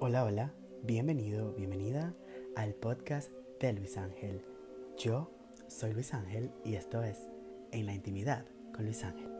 Hola, hola, bienvenido, bienvenida al podcast de Luis Ángel. Yo soy Luis Ángel y esto es En la Intimidad con Luis Ángel.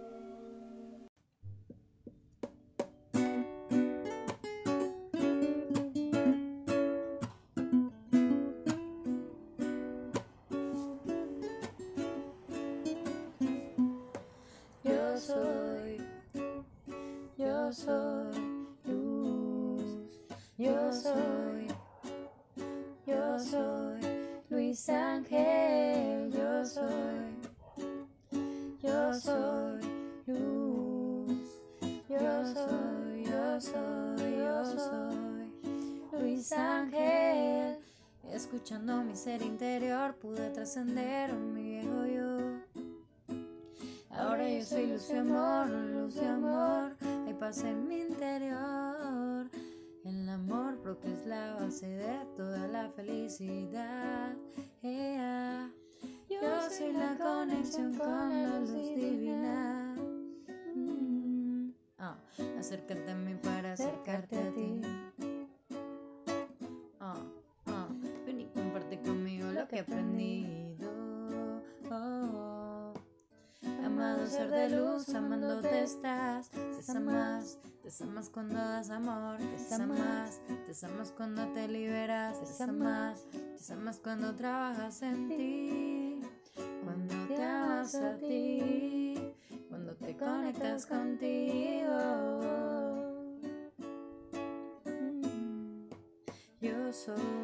Interior pude trascender mi viejo yo. Ahora yo soy luz y amor, luz y amor, hay paz en mi interior. El amor porque es la base de toda la felicidad. Yo soy la conexión con la luz divina. Mm. Ah, acércate a mí para acercarte a ti. Que he aprendido. Oh, Amado ser de luz, amándote estás. Te amas, te amas cuando das amor. Te amas, te amas cuando te liberas. Te amas, te amas cuando trabajas en ti. Cuando te amas a ti. Cuando te conectas contigo. Yo soy,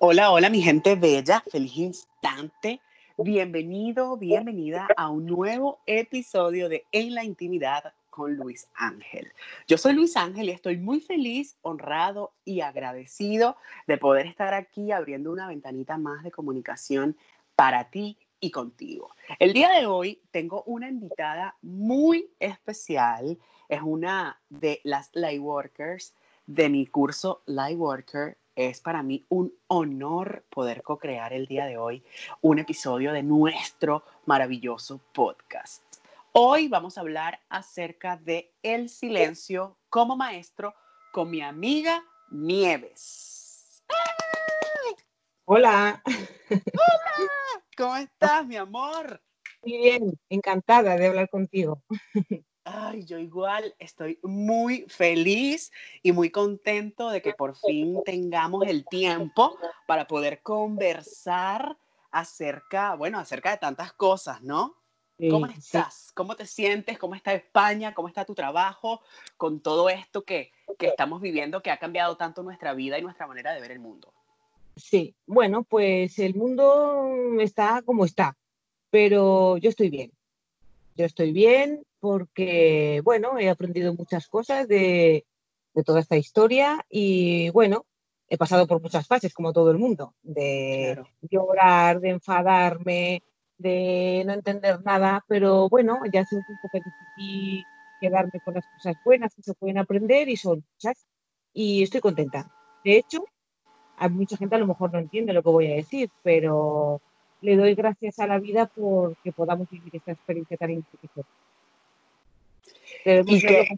Hola, hola mi gente bella, feliz instante. Bienvenido, bienvenida a un nuevo episodio de En la Intimidad con Luis Ángel. Yo soy Luis Ángel y estoy muy feliz, honrado y agradecido de poder estar aquí abriendo una ventanita más de comunicación para ti y contigo. El día de hoy tengo una invitada muy especial. Es una de las Lightworkers de mi curso Lightworker. Es para mí un honor poder co-crear el día de hoy un episodio de nuestro maravilloso podcast. Hoy vamos a hablar acerca de el silencio como maestro con mi amiga Nieves. Hola, ¿Cómo estás, mi amor? muy bien, encantada de hablar contigo. Ay, yo igual estoy muy feliz y muy contento de que por fin tengamos el tiempo para poder conversar acerca, bueno, acerca de tantas cosas, ¿no? ¿Cómo sí. estás? ¿Cómo te sientes? ¿Cómo está España? ¿Cómo está tu trabajo con todo esto que, que estamos viviendo que ha cambiado tanto nuestra vida y nuestra manera de ver el mundo? Sí, bueno, pues el mundo está como está, pero yo estoy bien. Yo estoy bien porque, bueno, he aprendido muchas cosas de, de toda esta historia y, bueno, he pasado por muchas fases, como todo el mundo, de Claro. llorar, de enfadarme, de no entender nada, pero bueno, ya sé un poco que decidí quedarme con las cosas buenas que se pueden aprender y son muchas y estoy contenta. De hecho, a mucha gente a lo mejor no entiende lo que voy a decir, pero le doy gracias a la vida porque podamos vivir esta experiencia tan enriquecedora. Debemos Y que,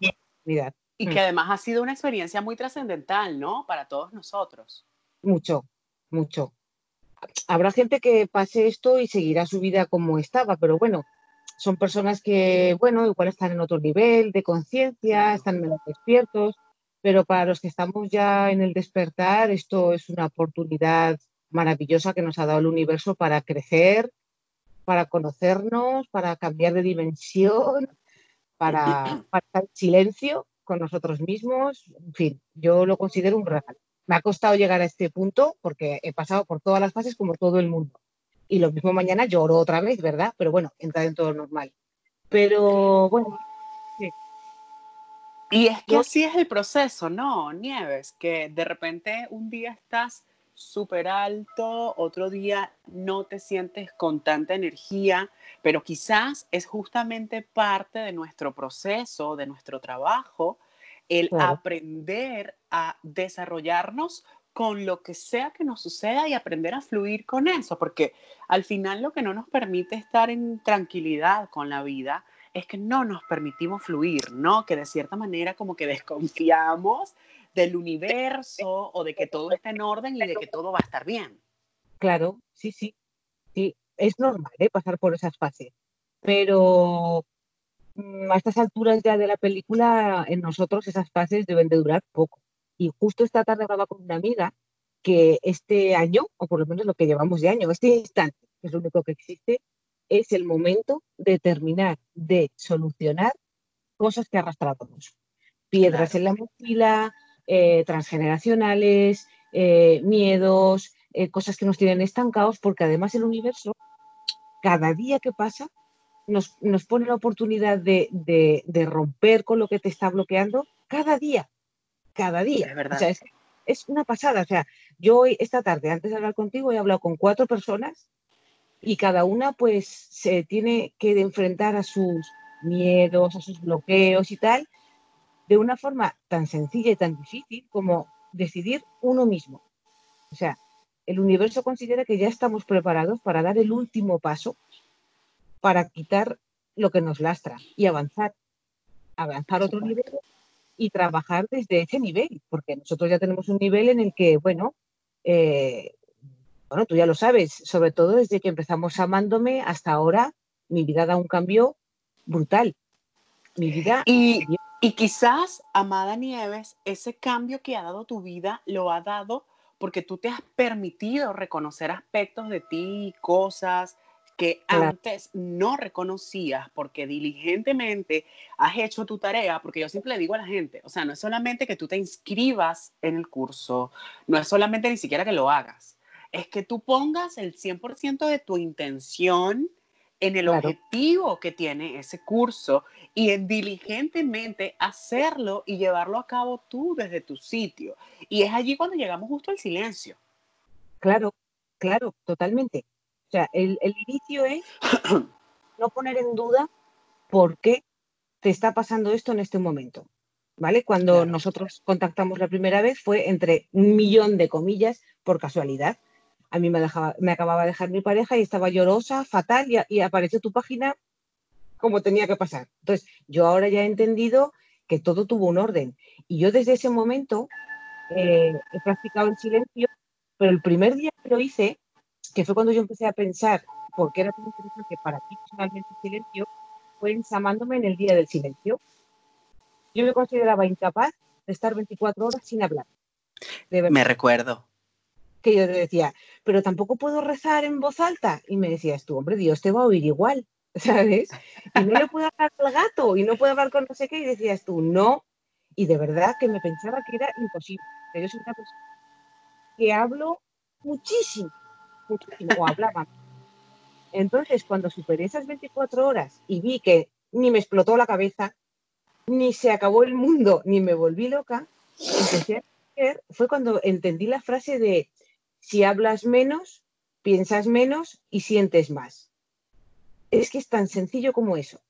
y Mm. que además ha sido una experiencia muy trascendental, ¿no? Para todos nosotros. Mucho, mucho. Habrá gente que pase esto y seguirá su vida como estaba, pero bueno, son personas que, bueno, igual están en otro nivel de conciencia, están menos despiertos, pero para los que estamos ya en el despertar, esto es una oportunidad maravillosa que nos ha dado el universo para crecer, para conocernos, para cambiar de dimensión, para, para estar en silencio con nosotros mismos. En fin, yo lo considero un regalo. Me ha costado llegar a este punto porque he pasado por todas las fases como todo el mundo. Y lo mismo mañana lloro otra vez, ¿verdad? Pero bueno, entra en todo normal. Pero bueno, sí. Y es que así es el proceso, ¿no, Nieves? Que de repente un día estás súper alto, otro día no te sientes con tanta energía, pero quizás es justamente parte de nuestro proceso, de nuestro trabajo, el aprender a desarrollarnos con lo que sea que nos suceda y aprender a fluir con eso, porque al final lo que no nos permite estar en tranquilidad con la vida es que no nos permitimos fluir, ¿no? Que de cierta manera como que desconfiamos del universo o de que todo está en orden y de que todo va a estar bien. Claro, sí, sí, sí, es normal ¿eh? pasar por esas fases, pero mm, a estas alturas ya de la película, en nosotros esas fases deben de durar poco. Y justo esta tarde hablaba con una amiga que este año, o por lo menos lo que llevamos de año, este instante, que es lo único que existe, es el momento de terminar de solucionar cosas que arrastramos. Piedras en la mochila, eh, transgeneracionales, eh, miedos, eh, cosas que nos tienen estancados, porque además el universo, cada día que pasa, nos, pone la oportunidad de, romper con lo que te está bloqueando cada día, cada día. Es verdad. es, una pasada. O sea, yo hoy, esta tarde, antes de hablar contigo, he hablado con cuatro personas y cada una pues se tiene que enfrentar a sus miedos, a sus bloqueos y tal, de una forma tan sencilla y tan difícil como decidir uno mismo. O sea, el universo considera que ya estamos preparados para dar el último paso para quitar lo que nos lastra y avanzar, avanzar otro nivel y trabajar desde ese nivel, porque nosotros ya tenemos un nivel en el que, bueno, eh, bueno, tú ya lo sabes, sobre todo desde que empezamos amándome hasta ahora, mi vida da un cambio brutal. Mi vida. Y, y quizás, Amada Nieves, ese cambio que ha dado tu vida lo ha dado porque tú te has permitido reconocer aspectos de ti, cosas que antes no reconocías porque diligentemente has hecho tu tarea, porque yo siempre le digo a la gente, o sea, no es solamente que tú te inscribas en el curso, no es solamente ni siquiera que lo hagas, es que tú pongas el 100% de tu intención en el objetivo que tiene ese curso y en diligentemente hacerlo y llevarlo a cabo tú desde tu sitio. Y es allí cuando llegamos justo al silencio. Claro, claro, totalmente. O sea, el, el inicio es no poner en duda por qué te está pasando esto en este momento. ¿Vale? Cuando nosotros contactamos la primera vez fue entre un millón de comillas por casualidad a mí me, dejaba, me acababa de dejar mi pareja y estaba llorosa, fatal, y, apareció tu página como tenía que pasar. Entonces, yo ahora ya he entendido que todo tuvo un orden. Y yo desde ese momento eh, he practicado el silencio, pero el primer día que lo hice, que fue cuando yo empecé a pensar por qué era tan interesante para ti personalmente el silencio, fue ensamándome en el día del silencio. Yo me consideraba incapaz de estar 24 horas sin hablar. Me recuerdo que yo te decía, pero tampoco puedo rezar en voz alta. Y me decías tú, hombre, Dios te va a oír igual, ¿sabes? Y no le puedo hablar al gato y no puedo hablar con no sé qué. Y decías tú, no. Y de verdad que me pensaba que era imposible. Pero yo soy una persona que hablo muchísimo, muchísimo, o hablaba. Entonces, cuando superé esas 24 horas y vi que ni me explotó la cabeza, ni se acabó el mundo, ni me volví loca, empecé a fue cuando entendí la frase de si hablas menos, piensas menos y sientes más. Es que es tan sencillo como eso.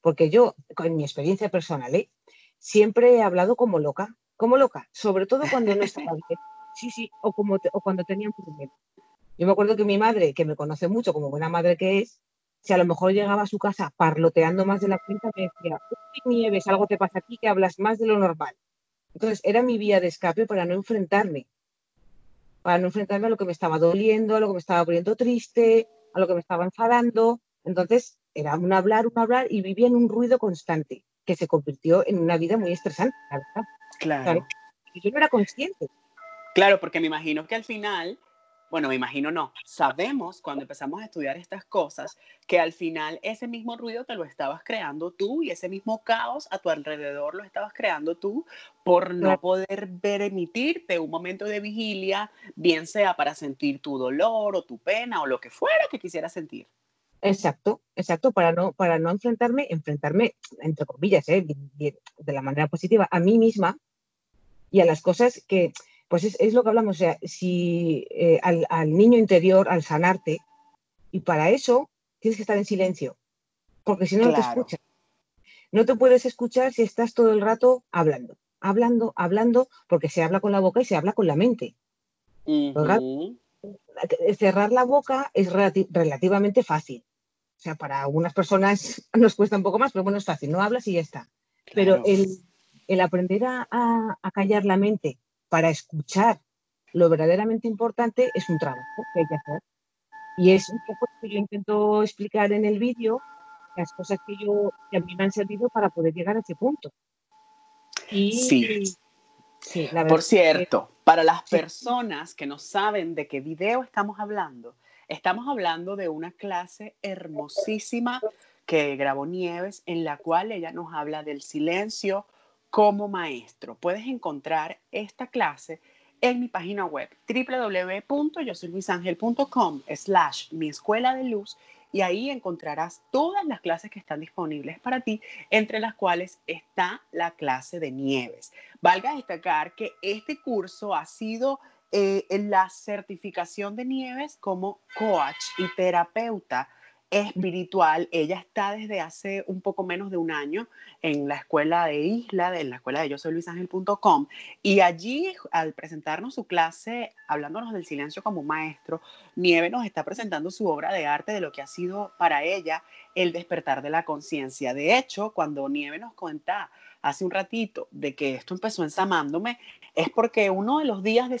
Porque yo, con mi experiencia personal, ¿eh? siempre he hablado como loca, como loca, sobre todo cuando no estaba bien. Sí, sí, o, como o cuando tenía un problema. Yo me acuerdo que mi madre, que me conoce mucho como buena madre que es, si a lo mejor llegaba a su casa parloteando más de la cuenta, me decía, uy, Nieves, algo te pasa aquí que hablas más de lo normal. Entonces, era mi vía de escape para no enfrentarme para no enfrentarme a lo que me estaba doliendo, a lo que me estaba poniendo triste, a lo que me estaba enfadando. Entonces, era un hablar, un hablar y vivía en un ruido constante que se convirtió en una vida muy estresante, Claro. Y yo no era consciente. Claro, porque me imagino que al final bueno, me imagino no, sabemos cuando empezamos a estudiar estas cosas que al final ese mismo ruido te lo estabas creando tú y ese mismo caos a tu alrededor lo estabas creando tú por no poder ver emitirte un momento de vigilia, bien sea para sentir tu dolor o tu pena o lo que fuera que quisieras sentir. Exacto, exacto, para no, para no enfrentarme, enfrentarme, entre comillas, ¿eh? de la manera positiva, a mí misma y a las cosas que, pues es, lo que hablamos, o sea, si eh, al, niño interior, al sanarte, y para eso tienes que estar en silencio, porque si no, no te escuchas. No te puedes escuchar si estás todo el rato hablando, hablando, hablando, porque se habla con la boca y se habla con la mente. Cerrar la boca es relativamente fácil. O sea, para algunas personas nos cuesta un poco más, pero bueno, es fácil, no hablas y ya está. Pero el, aprender a, callar la mente para escuchar lo verdaderamente importante es un trabajo que hay que hacer. Y es un poco lo que yo intento explicar en el vídeo, las cosas que, yo, que a mí me han servido para poder llegar a ese punto. sí. sí Por cierto, para las personas que no saben de qué video estamos hablando, estamos hablando de una clase hermosísima que grabó Nieves, en la cual ella nos habla del silencio como maestro. Puedes encontrar esta clase en mi página web www.yosoyluisangel.com slash mi escuela de luz y ahí encontrarás todas las clases que están disponibles para ti, entre las cuales está la clase de Nieves. Valga destacar que este curso ha sido eh, la certificación de Nieves como coach y terapeuta espiritual. Ella está desde hace un poco menos de un año en la escuela de Isla, en la escuela de yo soy luisangel.com. Y allí, al presentarnos su clase, hablándonos del silencio como maestro, Nieve nos está presentando su obra de arte de lo que ha sido para ella el despertar de la conciencia. De hecho, cuando Nieve nos cuenta hace un ratito de que esto empezó en Samándome, es porque uno de los días de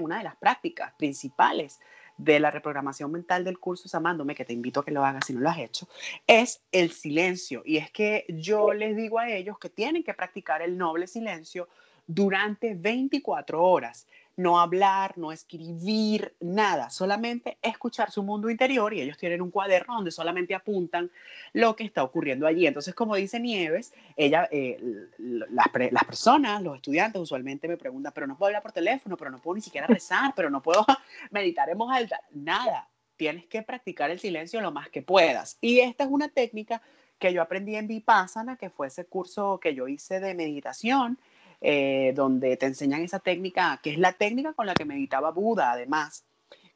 una de las prácticas principales de la reprogramación mental del curso Samándome, que te invito a que lo hagas si no lo has hecho, es el silencio. Y es que yo les digo a ellos que tienen que practicar el noble silencio durante 24 horas no hablar, no escribir, nada, solamente escuchar su mundo interior y ellos tienen un cuaderno donde solamente apuntan lo que está ocurriendo allí. Entonces, como dice Nieves, ella, eh, las, personas, los estudiantes usualmente me preguntan, pero no puedo hablar por teléfono, pero no puedo ni siquiera rezar, pero no puedo meditar en voz alta, nada. Tienes que practicar el silencio lo más que puedas. Y esta es una técnica que yo aprendí en Vipassana, que fue ese curso que yo hice de meditación eh, donde te enseñan esa técnica, que es la técnica con la que meditaba Buda, además,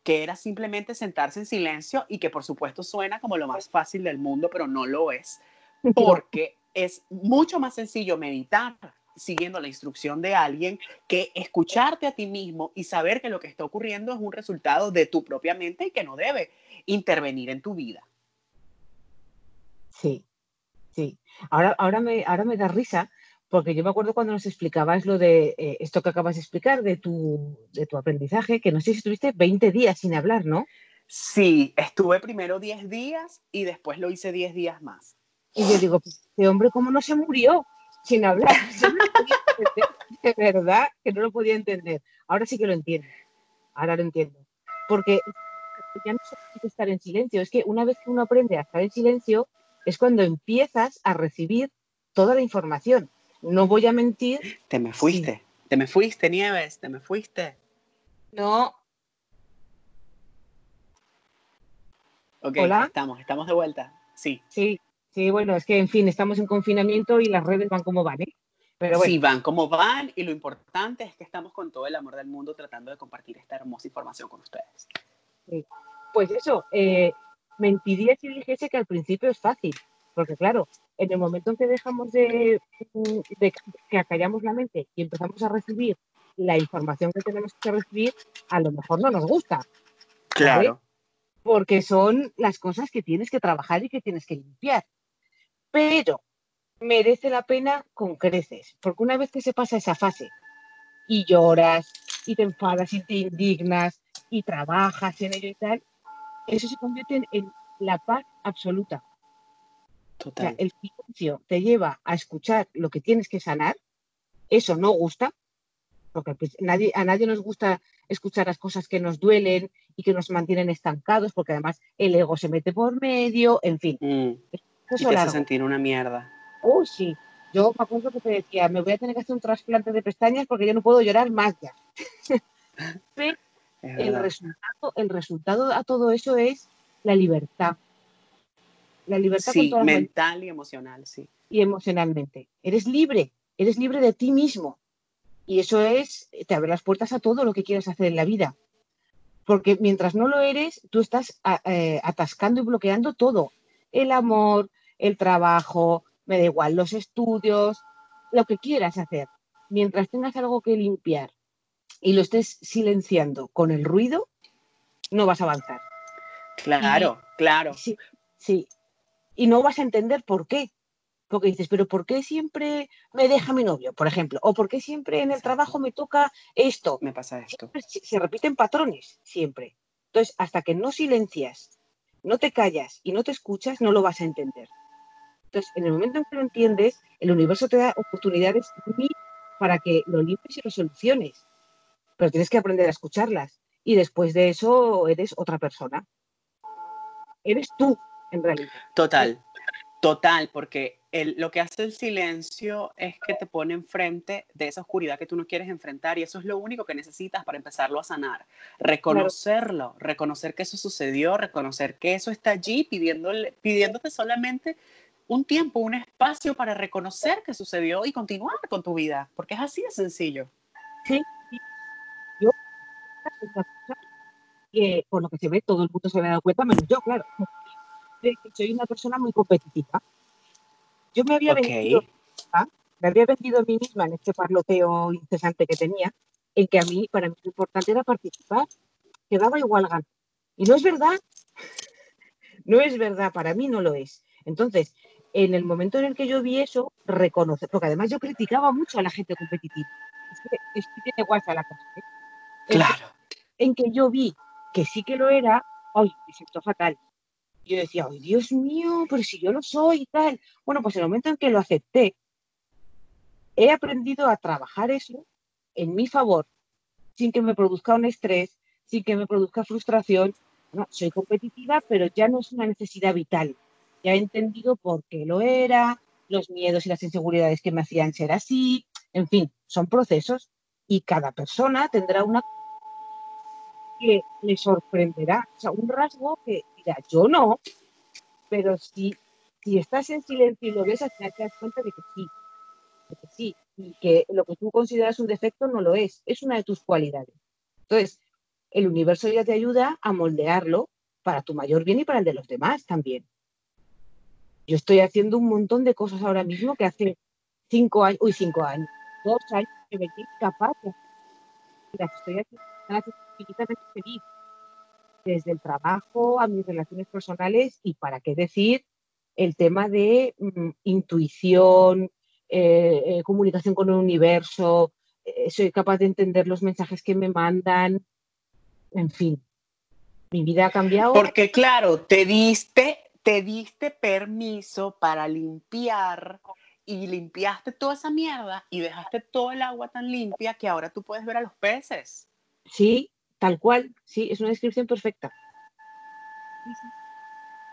que era simplemente sentarse en silencio y que por supuesto suena como lo más fácil del mundo, pero no lo es, porque es mucho más sencillo meditar siguiendo la instrucción de alguien que escucharte a ti mismo y saber que lo que está ocurriendo es un resultado de tu propia mente y que no debe intervenir en tu vida. Sí, sí. Ahora, ahora, me, ahora me da risa porque yo me acuerdo cuando nos explicabas lo de eh, esto que acabas de explicar, de tu, de tu aprendizaje, que no sé si estuviste 20 días sin hablar, ¿no? Sí, estuve primero 10 días y después lo hice 10 días más. Y yo digo, pues, este hombre, ¿cómo no se murió sin hablar? de verdad que no lo podía entender. Ahora sí que lo entiendo. Ahora lo entiendo. Porque ya no se estar en silencio. Es que una vez que uno aprende a estar en silencio, es cuando empiezas a recibir toda la información no voy a mentir. Te me fuiste, te me fuiste, Nieves, te me fuiste. No. Ok, ¿Hola? estamos, estamos de vuelta. Sí. Sí, sí, bueno, es que en fin, estamos en confinamiento y las redes van como van, ¿eh? Pero Sí, van como van y lo importante es que estamos con todo el amor del mundo tratando de compartir esta hermosa información con ustedes. Pues eso, eh, mentiría si dijese que al principio es fácil, porque claro, en el momento en que dejamos de, que acallamos la mente y empezamos a recibir la información que tenemos que recibir, a lo mejor no nos gusta. Claro. Porque son las cosas que tienes que trabajar y que tienes que limpiar. Pero merece la pena con creces, porque una vez que se pasa esa fase y lloras y te enfadas y te indignas y trabajas en ello y tal, eso se convierte en la paz absoluta el silencio te lleva a escuchar lo que tienes que sanar. Eso no gusta, porque pues, nadie, a nadie nos gusta escuchar las cosas que nos duelen y que nos mantienen estancados, porque además el ego se mete por medio, en fin. Mm. Eso y te hace sentir una mierda. Uy, sí. Yo me acuerdo que te decía, me voy a tener que hacer un trasplante de pestañas porque yo no puedo llorar más ya. el resultado, el resultado a todo eso es la libertad, la libertad sí, mental y emocional, sí. Y emocionalmente. Eres libre, eres libre de ti mismo. Y eso es, te abre las puertas a todo lo que quieras hacer en la vida. Porque mientras no lo eres, tú estás eh, atascando y bloqueando todo. El amor, el trabajo, me da igual, los estudios, lo que quieras hacer. Mientras tengas algo que limpiar y lo estés silenciando con el ruido, no vas a avanzar. Claro, claro. Sí, sí. Y no vas a entender por qué. Porque dices, pero ¿por qué siempre me deja mi novio, por ejemplo? ¿O por qué siempre en el trabajo me toca esto? Me pasa esto. se repiten patrones, siempre. Entonces, hasta que no silencias, no te callas y no te escuchas, no lo vas a entender. Entonces, en el momento en que lo entiendes, el universo te da oportunidades para que lo limpies y lo soluciones. Pero tienes que aprender a escucharlas. Y después de eso, eres otra persona. Eres tú, en realidad. Total, total, porque lo que hace el silencio es que te pone enfrente de esa oscuridad que tú no quieres enfrentar y eso es lo único que necesitas para empezarlo a sanar. Reconocerlo, reconocer que eso sucedió, reconocer que eso está allí pidiéndole, pidiéndote solamente un tiempo, un espacio para reconocer que sucedió y continuar con tu vida, porque es así de sencillo. Sí, yo, que por lo que se ve, todo el mundo se ha dado cuenta, menos yo, claro. Soy una persona muy competitiva yo me había, vendido, me había vendido a mí misma en este parloteo incesante que tenía, en que a mí, para mí lo importante era participar, que daba igual ganar. Y no es verdad, no es verdad, para mí no lo es. Entonces, en el momento en el que yo vi eso, reconocer, porque además yo criticaba mucho a la gente competitiva. Es que, es que tiene guasa la cosa. ¿eh? Claro. En que yo vi que sí que lo era, ay, me siento fatal yo decía, ay, Dios mío, pero si yo lo soy y tal. Bueno, pues en el momento en que lo acepté, he aprendido a trabajar eso en mi favor, sin que me produzca un estrés, sin que me produzca frustración. No, soy competitiva, pero ya no es una necesidad vital. Ya he entendido por qué lo era, los miedos y las inseguridades que me hacían ser así. En fin, son procesos y cada persona tendrá una que le sorprenderá, o sea, un rasgo que yo no, pero si, si estás en silencio y lo ves, al final te das cuenta de que sí, de que sí, y que lo que tú consideras un defecto no lo es, es una de tus cualidades. Entonces, el universo ya te ayuda a moldearlo para tu mayor bien y para el de los demás también. Yo estoy haciendo un montón de cosas ahora mismo que hace cinco años, uy, cinco años, dos años que me capaz de las estoy haciendo, infinitamente feliz desde el trabajo a mis relaciones personales y para qué decir el tema de mm, intuición, eh, eh, comunicación con el universo, eh, soy capaz de entender los mensajes que me mandan, en fin, mi vida ha cambiado. Porque claro, te diste, te diste permiso para limpiar y limpiaste toda esa mierda y dejaste todo el agua tan limpia que ahora tú puedes ver a los peces. Sí, Tal cual, sí, es una descripción perfecta.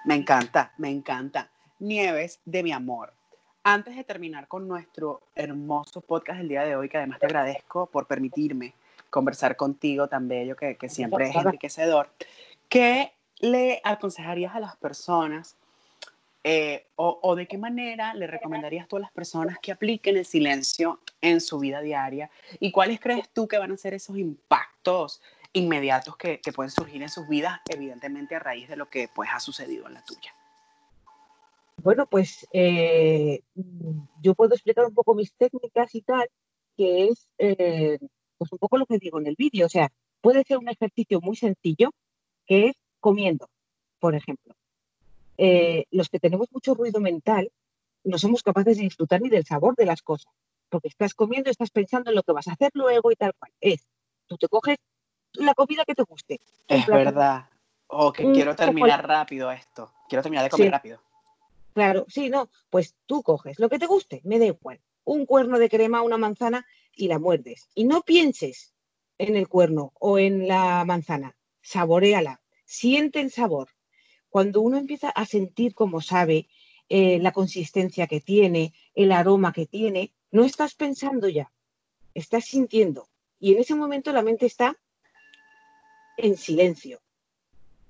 Me encanta, me encanta. Nieves de mi amor. Antes de terminar con nuestro hermoso podcast del día de hoy, que además te agradezco por permitirme conversar contigo tan bello que, que siempre es enriquecedor, ¿qué le aconsejarías a las personas eh, o, de qué manera le recomendarías tú a las personas que apliquen el silencio en su vida diaria? ¿Y cuáles crees tú que van a ser esos impactos inmediatos que, pueden surgir en sus vidas, evidentemente a raíz de lo que pues ha sucedido en la tuya. Bueno, pues eh, yo puedo explicar un poco mis técnicas y tal, que es eh, pues un poco lo que digo en el vídeo. O sea, puede ser un ejercicio muy sencillo, que es comiendo, por ejemplo. Eh, los que tenemos mucho ruido mental, no somos capaces de disfrutar ni del sabor de las cosas, porque estás comiendo, estás pensando en lo que vas a hacer luego y tal cual. Es, tú te coges la comida que te guste. Es verdad. O que quiero terminar rápido esto. Quiero terminar de comer rápido. Claro, sí, no. Pues tú coges lo que te guste, me da igual. Un cuerno de crema, una manzana y la muerdes. Y no pienses en el cuerno o en la manzana. Saboreala. Siente el sabor. Cuando uno empieza a sentir como sabe, eh, la consistencia que tiene, el aroma que tiene, no estás pensando ya, estás sintiendo. Y en ese momento la mente está en silencio,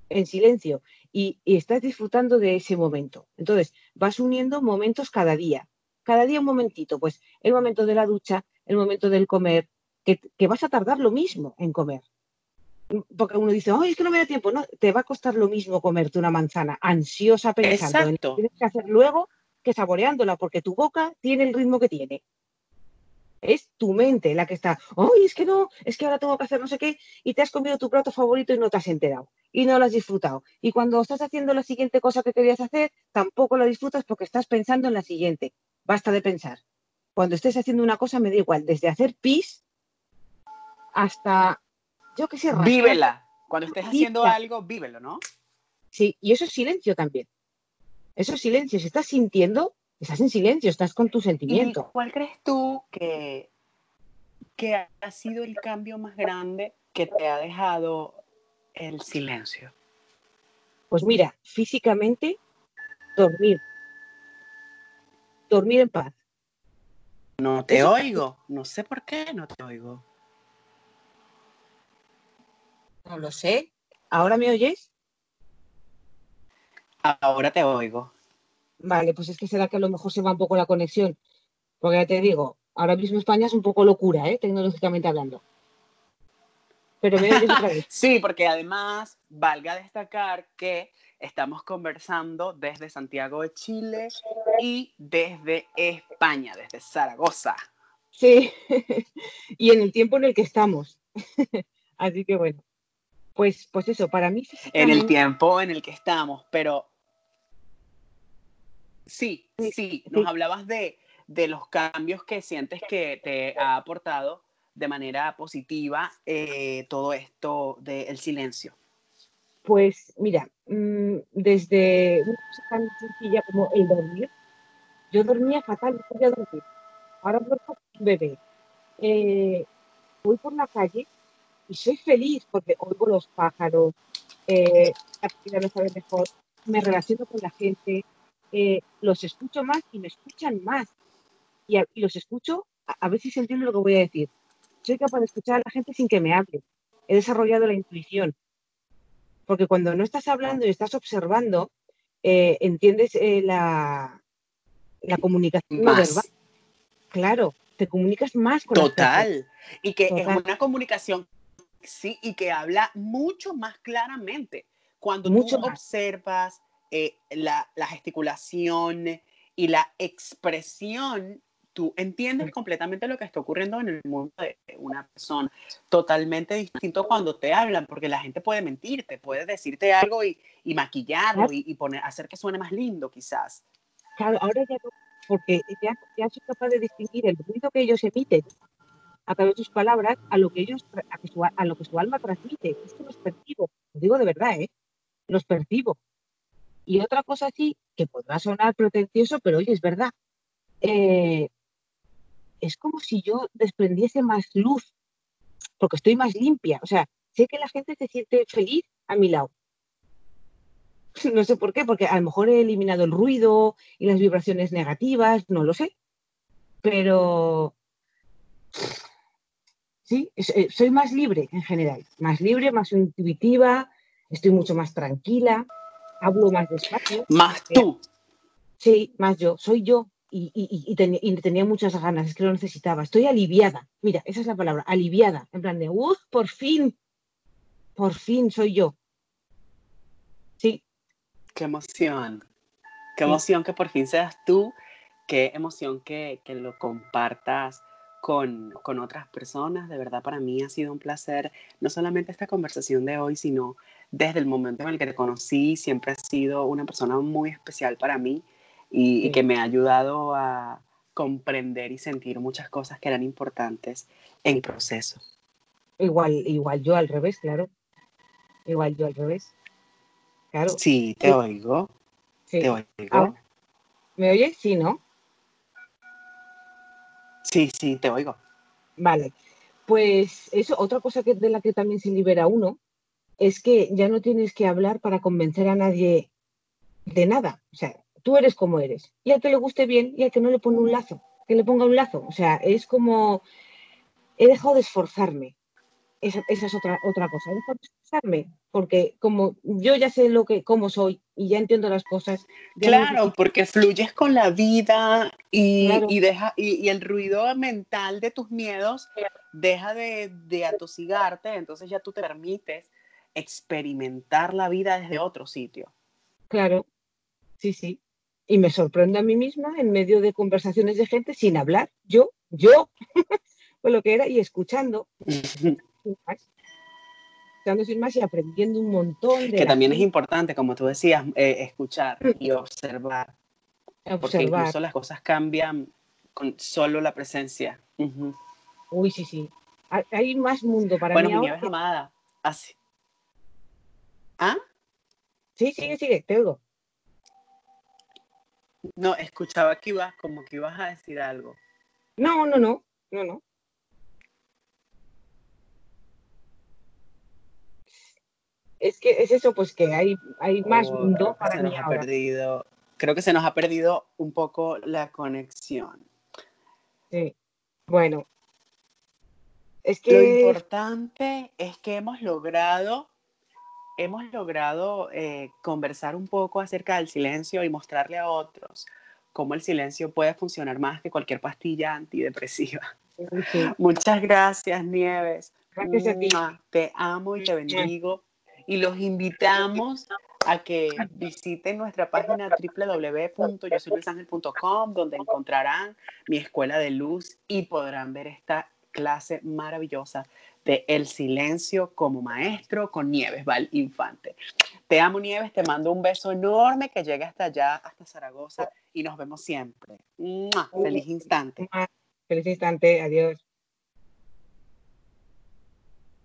en silencio, y, estás disfrutando de ese momento. Entonces, vas uniendo momentos cada día, cada día un momentito, pues el momento de la ducha, el momento del comer, que, que vas a tardar lo mismo en comer. Porque uno dice, ay, es que no me da tiempo. No, te va a costar lo mismo comerte una manzana ansiosa pensando en lo que tienes que hacer luego que saboreándola, porque tu boca tiene el ritmo que tiene. Es tu mente la que está, ay, es que no, es que ahora tengo que hacer no sé qué, y te has comido tu plato favorito y no te has enterado, y no lo has disfrutado. Y cuando estás haciendo la siguiente cosa que querías hacer, tampoco la disfrutas porque estás pensando en la siguiente. Basta de pensar. Cuando estés haciendo una cosa, me da igual, desde hacer pis hasta, yo qué sé, rascar. Vívela. Cuando estés haciendo Vívela. algo, vívelo, ¿no? Sí, y eso es silencio también. Eso es silencio. Si estás sintiendo, estás en silencio, estás con tu ¿Y sentimiento. cuál crees tú que, que ha sido el cambio más grande que te ha dejado el silencio? Pues mira, físicamente, dormir. Dormir en paz. No te Eso- oigo. No sé por qué no te oigo. No lo sé. ¿Ahora me oyes? Ahora te oigo. Vale, pues es que será que a lo mejor se va un poco la conexión. Porque ya te digo, ahora mismo España es un poco locura, ¿eh? Tecnológicamente hablando. Pero otra vez. Sí, porque además valga destacar que estamos conversando desde Santiago de Chile y desde España, desde Zaragoza. Sí, y en el tiempo en el que estamos. Así que bueno, pues, pues eso, para mí En el tiempo en el que estamos, pero sí, Sí, nos hablabas de, de los cambios que sientes que te ha aportado de manera positiva eh, todo esto del silencio. Pues mira, mm, desde una cosa tan sencilla como el dormir, yo dormía fatal, no podía dormir. Ahora duermo como un bebé. Eh, voy por la calle y soy feliz porque oigo los pájaros, eh, la vida me sabe mejor, me relaciono con la gente, eh, los escucho más y me escuchan más. Y, a- y los escucho, a, a ver si se entiende lo que voy a decir. Soy capaz de escuchar a la gente sin que me hable. He desarrollado la intuición. Porque cuando no estás hablando y estás observando, eh, entiendes eh, la, la comunicación no verbal. Más. Claro, te comunicas más con. Total. Y que Total. es una comunicación, sí, y que habla mucho más claramente. Cuando Mucho tú más. observas eh, la, la gesticulación y la expresión, tú entiendes completamente lo que está ocurriendo en el mundo de una persona. Totalmente distinto cuando te hablan, porque la gente puede mentirte, puede decirte algo y, y maquillarlo y, y poner, hacer que suene más lindo, quizás. Claro, ahora ya no, porque ya, ya soy capaz de distinguir el ruido que ellos emiten a través de sus palabras a lo que ellos a, que su, a- a lo que su alma transmite. Es que los percibo, lo digo de verdad, ¿eh? Los percibo. Y otra cosa sí, que podrá sonar pretencioso, pero oye, es verdad. eh, es como si yo desprendiese más luz, porque estoy más limpia. O sea, sé que la gente se siente feliz a mi lado. No sé por qué, porque a lo mejor he eliminado el ruido y las vibraciones negativas, no lo sé. Pero sí, eh, soy más libre en general, más libre, más intuitiva, estoy mucho más tranquila, hablo más despacio. Más Eh, tú. Sí, más yo, soy yo. Y, y- tenía muchas ganas, es que lo necesitaba. Estoy aliviada. Mira, esa es la palabra, aliviada. En plan de, ¡uh! Por fin, por fin soy yo. Sí, Qué emoción. Qué Sí. emoción que por fin seas tú. Qué emoción que, que lo compartas con, con otras personas. De verdad, para mí ha sido un placer, no solamente esta conversación de hoy, sino desde el momento en el que te conocí. Siempre has sido una persona muy especial para mí y, que me ha ayudado a comprender y sentir muchas cosas que eran importantes en el proceso. igual, igual yo al revés, claro. Igual yo al revés. Claro, Sí, te Sí. oigo, sí. te oigo. ¿Me oyes? Sí, ¿no? Sí, sí, te oigo. Vale. Pues eso, otra cosa que, de la que también se libera uno es que ya no tienes que hablar para convencer a nadie de nada. O sea, tú eres como eres. Y al que le guste bien y al que no le pone un lazo, que le ponga un lazo. O sea, es como he dejado de esforzarme. esa, esa es otra, otra cosa. Dejo de expresarme, porque como yo ya sé lo que, cómo soy y ya entiendo las cosas. no Claro, porque fluyes con la vida y, Claro. y deja, y, y el ruido mental de tus miedos deja de, de atosigarte, entonces ya tú te permites experimentar la vida desde otro sitio. Claro, sí, sí. Y me sorprendo a mí misma en medio de conversaciones de gente sin hablar, yo, yo, con lo que era, y escuchando. Escuchando sin más y aprendiendo un montón de que también es importante, como tú decías, eh, escuchar y observar, porque observar. incluso las cosas cambian con solo la presencia. Uy, sí, sí. Hay- más mundo para Bueno, mí mi ahora. Nieves amada, así. ¿Ah? Sí, sigue, sigue, te oigo. No, escuchaba que ibas, como que ibas a decir algo. No, no, no, no, no. Es que es eso, pues que hay, hay más Oh, mundo para se mí nos ha perdido, creo que se nos ha perdido un poco la conexión. Sí. Bueno, es Lo que importante es que hemos logrado, hemos logrado eh, conversar un poco acerca del silencio y mostrarle a otros cómo el silencio puede funcionar más que cualquier pastilla antidepresiva. Muchas gracias, Nieves. gracias a ti. Te amo y te bendigo. Y los invitamos a que visiten nuestra página www.yosoyluisangel.com, donde encontrarán mi escuela de luz y podrán ver esta clase maravillosa de El silencio como maestro con Nieves Val Infante. Te amo, Nieves. Te mando un beso enorme que llegue hasta allá, hasta Zaragoza, y nos vemos siempre. Mua, Feliz instante. Feliz instante, adiós.